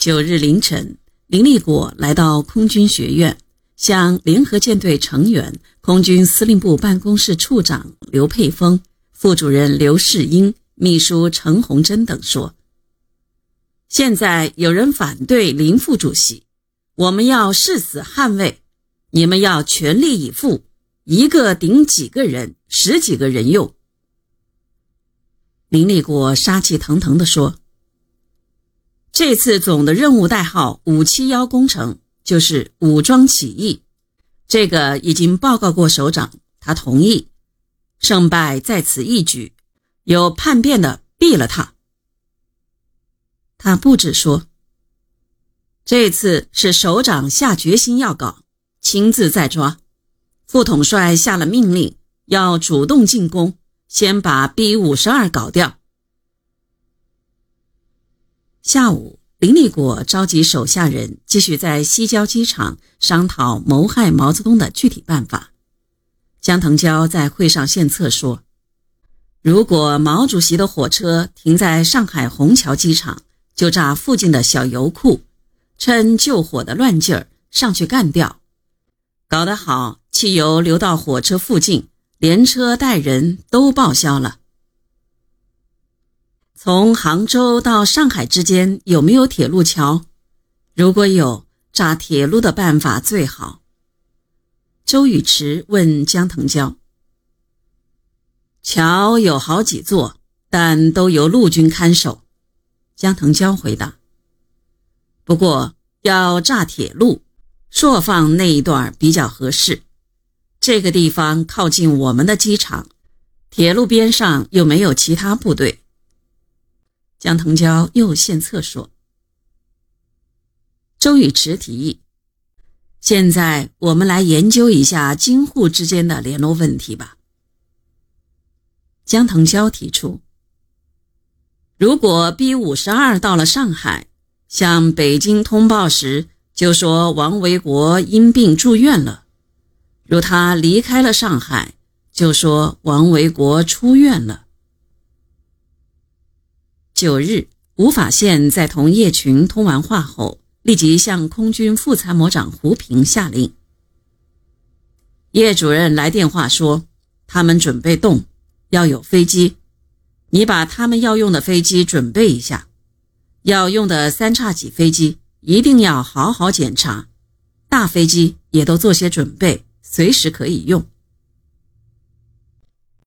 九日凌晨，林立果来到空军学院，向联合舰队成员、空军司令部办公室处长刘佩峰、副主任刘世英、秘书陈红珍等说：“现在有人反对林副主席，我们要誓死捍卫，你们要全力以赴，一个顶几个人，十几个人用。”林立果杀气腾腾地说：“这次总的任务代号‘五七幺’工程就是武装起义，这个已经报告过首长，他同意。胜败在此一举，有叛变的毙了他。他不止说，这次是首长下决心要搞，亲自在抓。副统帅下了命令，要主动进攻。”先把 B 五十二搞掉。下午，林立果召集手下人继续在西郊机场商讨谋害毛泽东的具体办法。江腾蛟在会上献策说：“如果毛主席的火车停在上海虹桥机场，就炸附近的小油库，趁救火的乱劲儿上去干掉，搞得好，汽油流到火车附近。”连车带人都报销了。从杭州到上海之间有没有铁路桥？如果有，炸铁路的办法最好。周宇驰问江腾蛟：“桥有好几座，但都由陆军看守。”江腾蛟回答：“不过要炸铁路，朔放那一段比较合适。”这个地方靠近我们的机场，铁路边上又没有其他部队。江腾蛟又献策说：“周宇驰提议，现在我们来研究一下京沪之间的联络问题吧。”江腾蛟提出，如果 B 五十二到了上海，向北京通报时就说王维国因病住院了。如他离开了上海，就说王维国出院了。九日，吴法宪在同叶群通完话后，立即向空军副参谋长胡平下令：叶主任来电话说，他们准备动，要有飞机，你把他们要用的飞机准备一下，要用的三叉戟飞机一定要好好检查，大飞机也都做些准备。随时可以用。